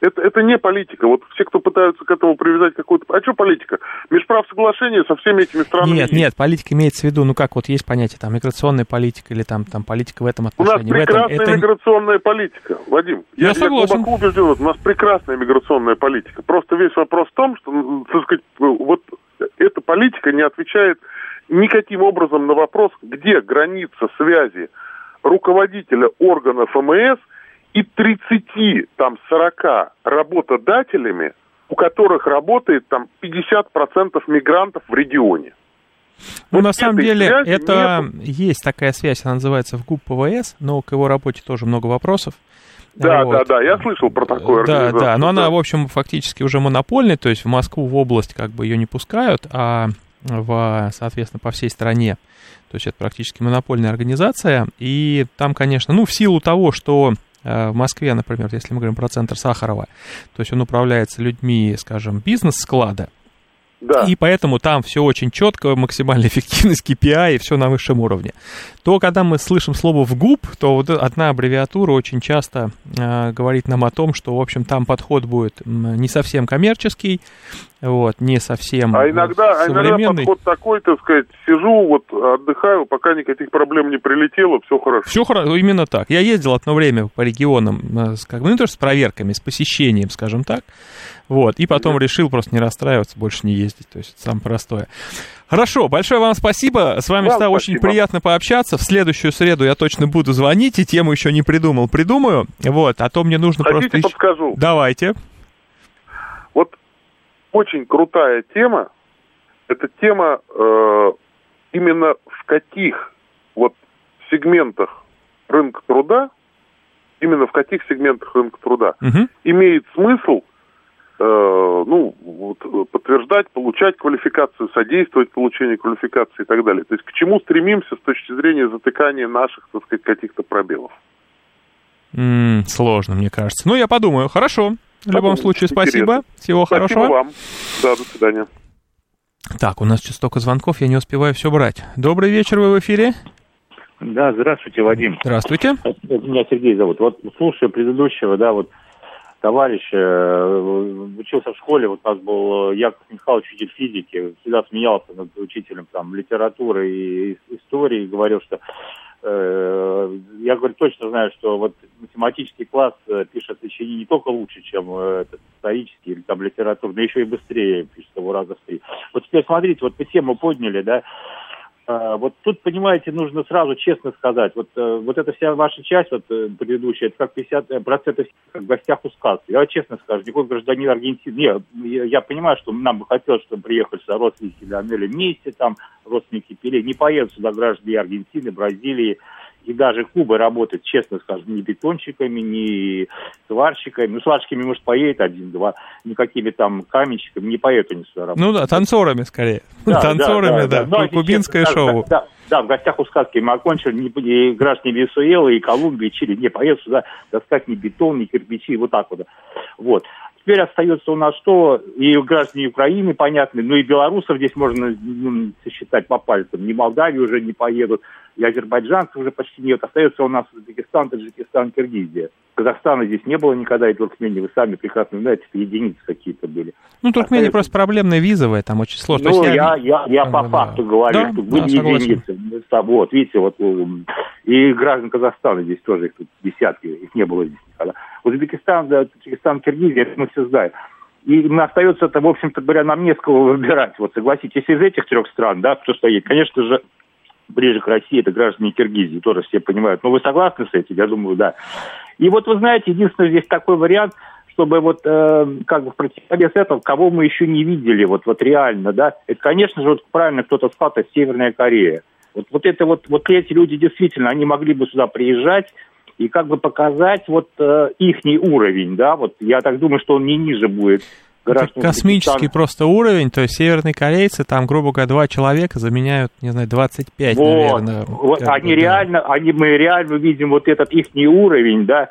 [SPEAKER 11] Это, это не политика. Вот все, кто пытаются к этому привязать какую-то... А что политика? Межправ соглашение со всеми этими странами.
[SPEAKER 2] Нет, нет, политика имеется в виду, ну как вот есть понятие там миграционная политика или там, там политика в этом
[SPEAKER 11] У нас
[SPEAKER 2] отношении. В этом
[SPEAKER 11] прекрасная
[SPEAKER 2] это...
[SPEAKER 11] миграционная политика, Вадим.
[SPEAKER 2] Я согласен.
[SPEAKER 11] глубоко убежден, этом. у нас прекрасная миграционная политика. Просто весь вопрос в том, что, м, так сказать, вот эта политика не отвечает никаким образом на вопрос, где граница связи руководителя органов МС и 30, там, 40 работодателями, у которых работает там 50% мигрантов в регионе.
[SPEAKER 2] Ну,
[SPEAKER 11] Вот
[SPEAKER 2] на самом деле, это
[SPEAKER 11] нету.
[SPEAKER 2] есть такая связь, она называется в ГУП ПВС, но к его работе тоже много вопросов.
[SPEAKER 11] Да,
[SPEAKER 2] Вот.
[SPEAKER 11] да, да, я слышал про такое.
[SPEAKER 2] Да, да, но она, в общем, фактически уже монопольная, то есть в Москву, в область как бы ее не пускают, а в, соответственно, по всей стране. То есть это практически монопольная организация, и там, конечно, ну, в силу того, что в Москве, например, если мы говорим про центр Сахарова, то есть он управляется людьми, скажем, бизнес-склада,
[SPEAKER 11] Да.
[SPEAKER 2] и поэтому там все очень четко, максимальная эффективность KPI и все на высшем уровне. То, когда мы слышим слово «вгуб», то вот одна аббревиатура очень часто э, говорит нам о том, что, в общем, там подход будет не совсем коммерческий, вот, не совсем
[SPEAKER 11] А иногда, а иногда подход такой, так сказать, сижу, вот отдыхаю, пока никаких проблем не прилетело, все хорошо.
[SPEAKER 2] Все хорошо, именно так. Я ездил одно время по регионам, э, с, как, ну, тоже с проверками, с посещением, скажем так. Вот, и потом решил просто не расстраиваться, больше не ездить. То есть это самое простое. Хорошо, большое вам спасибо. С вами
[SPEAKER 11] Вам
[SPEAKER 2] стало очень
[SPEAKER 11] спасибо.
[SPEAKER 2] приятно пообщаться. В следующую среду я точно буду звонить, и тему еще не придумал, придумаю. Вот, а то мне нужно
[SPEAKER 11] Хотите,
[SPEAKER 2] просто... ещё-
[SPEAKER 11] подскажу?
[SPEAKER 2] Давайте.
[SPEAKER 11] Вот очень крутая тема. Это тема э, именно в каких вот сегментах рынка труда, именно в каких сегментах рынка труда
[SPEAKER 2] Мгм.
[SPEAKER 11] имеет смысл э, ну, вот, э, подтверждать, получать квалификацию, содействовать получению квалификации и так далее. То есть к чему стремимся с точки зрения затыкания наших, так сказать, каких-то пробелов.
[SPEAKER 2] М, сложно, мне кажется. Ну, я подумаю. Хорошо. В любом случае, спасибо.
[SPEAKER 11] интересно.
[SPEAKER 2] Всего
[SPEAKER 11] Спасибо
[SPEAKER 2] хорошего.
[SPEAKER 11] вам. Да, до свидания.
[SPEAKER 2] Так, у нас сейчас столько звонков, я не успеваю все брать. Добрый вечер, вы в эфире.
[SPEAKER 12] Да, здравствуйте, Вадим.
[SPEAKER 2] Здравствуйте.
[SPEAKER 12] Меня Сергей зовут. Вот слушая предыдущего, да, вот товарища, э, учился в школе, вот у нас был э, Яков Михайлович, учитель физики, всегда смеялся над учителем там литературы и ис- истории, и говорил, что я говорю, точно знаю, что вот математический класс э, пишет сочинение не только лучше, чем э, этот исторический или там литературный, еще и быстрее пишет его раза в три. Вот теперь смотрите, вот мы тему подняли, да, Вот тут, понимаете, нужно сразу честно сказать, вот, э, вот эта вся ваша часть, вот э, предыдущая, это как 50 процентов в гостях у сказки. Я честно скажу, никакой гражданин Аргентины, не, я, я понимаю, что нам бы хотелось, чтобы приехали сюда родственники Леонеля вместе, там, родственники Пеле, не поедут сюда граждане Аргентины, Бразилии и даже Кубы работать, честно скажу, ни бетонщиками, ни сварщиками. Ну, сварщиками, может, поедет один-два, никакими там каменщиками не поедут они сюда работать.
[SPEAKER 2] Ну да, танцорами скорее.
[SPEAKER 12] Да,
[SPEAKER 2] танцорами, да.
[SPEAKER 12] Ну, а
[SPEAKER 2] Кубинское
[SPEAKER 12] сейчас,
[SPEAKER 2] шоу.
[SPEAKER 12] Да, да, да, в гостях у сказки мы окончили, не, и граждане Венесуэлы, и Колумбии, и Чили, не поедут сюда таскать ни бетон, ни кирпичи, вот так вот. Вот. Теперь остается у нас что? И граждане Украины, понятно, ну и белорусов здесь можно ну, сосчитать по пальцам. Ни Молдавии уже не поедут, и азербайджанцев уже почти нет. Остается у нас Узбекистан, Таджикистан, Киргизия. Казахстана здесь не было никогда, и Туркмении, вы сами прекрасно знаете, это единицы какие-то были.
[SPEAKER 2] Ну, Туркмения просто проблемная визовая, там очень сложно.
[SPEAKER 12] Ну,
[SPEAKER 2] есть
[SPEAKER 12] я, я, я по
[SPEAKER 2] Да,
[SPEAKER 12] факту
[SPEAKER 2] да.
[SPEAKER 12] говорю,
[SPEAKER 2] Да,
[SPEAKER 12] что
[SPEAKER 2] да,
[SPEAKER 12] были
[SPEAKER 2] согласен.
[SPEAKER 12] единицы. Там, Вот, видите, вот и граждан Казахстана здесь тоже их тут десятки, их не было здесь никогда. Узбекистан, да, Таджикистан, Киргизия, это мы все знаем. И остается это, в общем-то говоря, нам не с кого выбирать. Вот согласитесь, из этих трех стран, да, кто стоит, конечно же, ближе к России, это граждане Киргизии, тоже все понимают. Но вы согласны с этим? Я думаю, да. И вот вы знаете, единственное здесь такой вариант, чтобы вот э, как бы в противовес этого, кого мы еще не видели, вот, вот реально, да, это, конечно же, вот правильно кто-то сказал, это Северная Корея. Вот, вот это вот, вот эти люди действительно, они могли бы сюда приезжать и как бы показать вот э, ихний уровень, да, вот я так думаю, что он не ниже будет.
[SPEAKER 2] Это
[SPEAKER 12] граждан
[SPEAKER 2] космический
[SPEAKER 12] Узбекистана.
[SPEAKER 2] просто уровень, то есть северные корейцы, там, грубо говоря, два человека заменяют, не знаю, 25,
[SPEAKER 12] Вот,
[SPEAKER 2] наверное.
[SPEAKER 12] вот
[SPEAKER 2] как бы,
[SPEAKER 12] они
[SPEAKER 2] да.
[SPEAKER 12] реально, они, мы реально видим вот этот их уровень, да,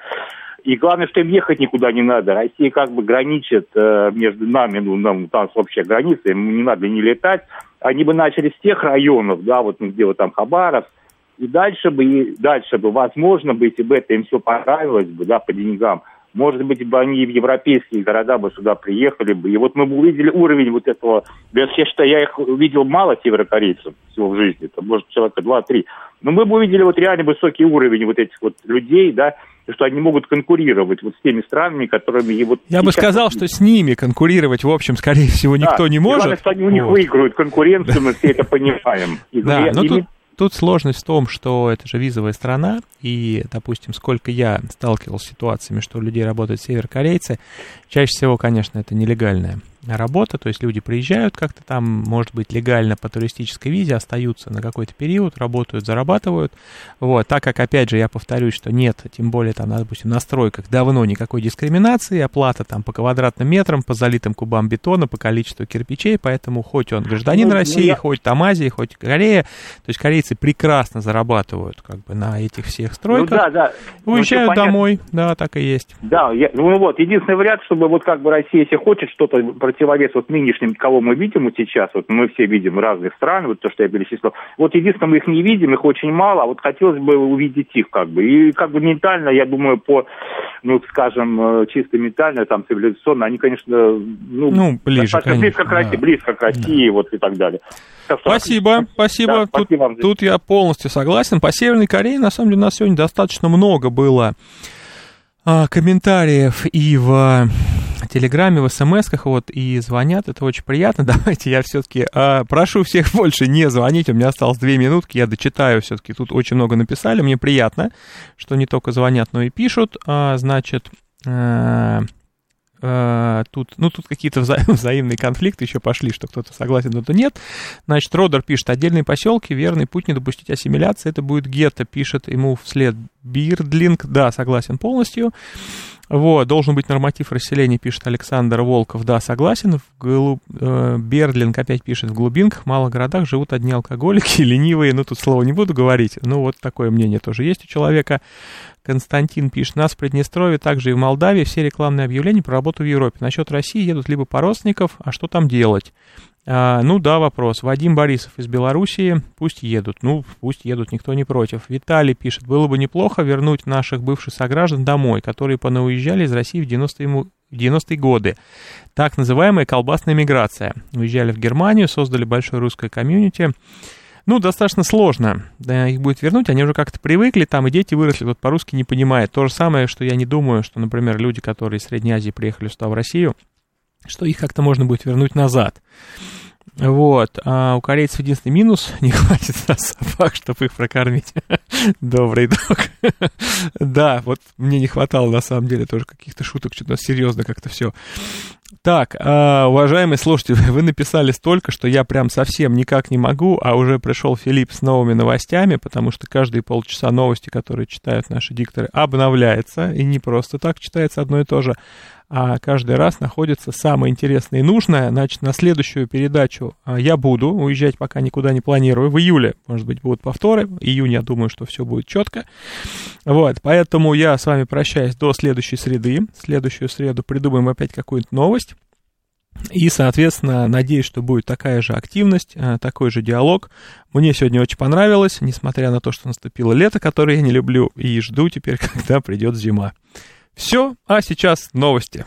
[SPEAKER 12] и главное, что им ехать никуда не надо. Россия как бы граничит э, между нами, ну, нам, там общая граница, им не надо не летать. Они бы начали с тех районов, да, вот ну, где вот там Хабаровск, и дальше бы, и дальше бы, возможно бы, если бы это им все понравилось бы, да, по деньгам, может быть, бы они в европейские города бы сюда приехали бы. И вот мы бы увидели уровень вот этого. Я считаю, я их видел мало северокорейцев всего в жизни, там, может, человека два-три. Но мы бы увидели вот реально высокий уровень вот этих вот людей, да, что они могут конкурировать вот с теми странами, которыми и вот
[SPEAKER 2] Я бы сказал, что с ними конкурировать, в общем, скорее всего, никто
[SPEAKER 12] Да,
[SPEAKER 2] не
[SPEAKER 12] и главное,
[SPEAKER 2] может.
[SPEAKER 12] что они у них
[SPEAKER 2] Вот.
[SPEAKER 12] выиграют конкуренцию, мы все это понимаем. И
[SPEAKER 2] Да, но
[SPEAKER 12] и
[SPEAKER 2] тут, тут сложность в том, что это же визовая страна, и, допустим, сколько я сталкивался с ситуациями, что у людей работают северокорейцы, чаще всего, конечно, это нелегальная работа, то есть люди приезжают как-то там, может быть, легально по туристической визе, остаются на какой-то период, работают, зарабатывают. Вот, так как, опять же, я повторюсь, что нет, тем более там, допустим, на стройках давно никакой дискриминации, оплата там по квадратным метрам, по залитым кубам бетона, по количеству кирпичей, поэтому хоть он гражданин ну, ну России, ну, я... хоть там Азия, хоть Корея, то есть корейцы прекрасно зарабатывают как бы на этих всех стройках. Ну, да, да. Уезжают ну, домой, да, так и есть.
[SPEAKER 12] Да, я, ну вот, единственный вариант, чтобы вот как бы Россия, если хочет что-то противовес вот нынешним, кого мы видим вот сейчас, вот мы все видим разных стран, вот то, что я перечислил, вот единственное, мы их не видим, их очень мало, а вот хотелось бы увидеть их как бы. И как бы ментально, я думаю, по, ну, скажем, э, чисто ментально, там, цивилизационно, они, конечно, ну,
[SPEAKER 2] ну ближе, конечно,
[SPEAKER 12] близко к России, да. близко к России, да. вот и так далее.
[SPEAKER 2] Спасибо, спасибо. Да, тут, спасибо тут я полностью согласен. По Северной Корее, на самом деле, у нас сегодня достаточно много было а, комментариев и в Телеграме, в СМСках, вот, и звонят, это очень приятно. Давайте я все-таки а, прошу всех больше не звонить, у меня осталось две минутки, я дочитаю все-таки, тут очень много написали, мне приятно, что не только звонят, но и пишут, а, значит, а, Uh, тут, ну, тут какие-то вза- взаимные конфликты. Еще пошли, что кто-то согласен, кто-то нет. Значит, Родер пишет, отдельные поселки, верный путь не допустить ассимиляции, это будет гетто, пишет ему вслед Бирдлинг, да, согласен полностью. Вот, должен быть норматив расселения, пишет Александр Волков. Да, согласен. В глуб... э, Бердлинг опять пишет, в глубинках, в малых городах живут одни алкоголики, ленивые. Ну, тут слова не буду говорить. Ну, вот такое мнение тоже есть у человека. Константин пишет, нас в Приднестровье, также и в Молдавии все рекламные объявления про работу в Европе. Насчет России едут либо по родственников, а что там делать? А, ну да, вопрос. Вадим Борисов из Белоруссии, пусть едут. Ну, пусть едут, никто не против. Виталий пишет, было бы неплохо вернуть наших бывших сограждан домой, которые понауезжали из России в 90-е 90 годы. Так называемая колбасная миграция. Уезжали в Германию, создали большое русское комьюнити. Ну, достаточно сложно да, их будет вернуть, они уже как-то привыкли, там и дети выросли, вот по-русски не понимают. То же самое, что я не думаю, что, например, люди, которые из Средней Азии приехали сюда в Россию, что их как-то можно будет вернуть назад. Вот. А у корейцев единственный минус, не хватит нас собак, чтобы их прокормить. Добрый док. да, вот мне не хватало на самом деле тоже каких-то шуток, что-то серьезно как-то все. Так, а, уважаемые слушатели, вы написали столько, что я прям совсем никак не могу, а уже пришел Филипп с новыми новостями, потому что каждые полчаса новости, которые читают наши дикторы, обновляется, и не просто так читается одно и то же, а каждый раз находится самое интересное и нужное. Значит, на следующую передачу а, я буду уезжать, пока никуда не планирую. В июле, может быть, будут повторы. Июнь, я думаю, что все будет четко. Вот, поэтому я с вами прощаюсь до следующей среды. В следующую среду придумаем опять какую-нибудь новость. И, соответственно, надеюсь, что будет такая же активность, а, такой же диалог. Мне сегодня очень понравилось, несмотря на то, что наступило лето, которое я не люблю, и жду теперь, когда придет зима. Все, а сейчас новости.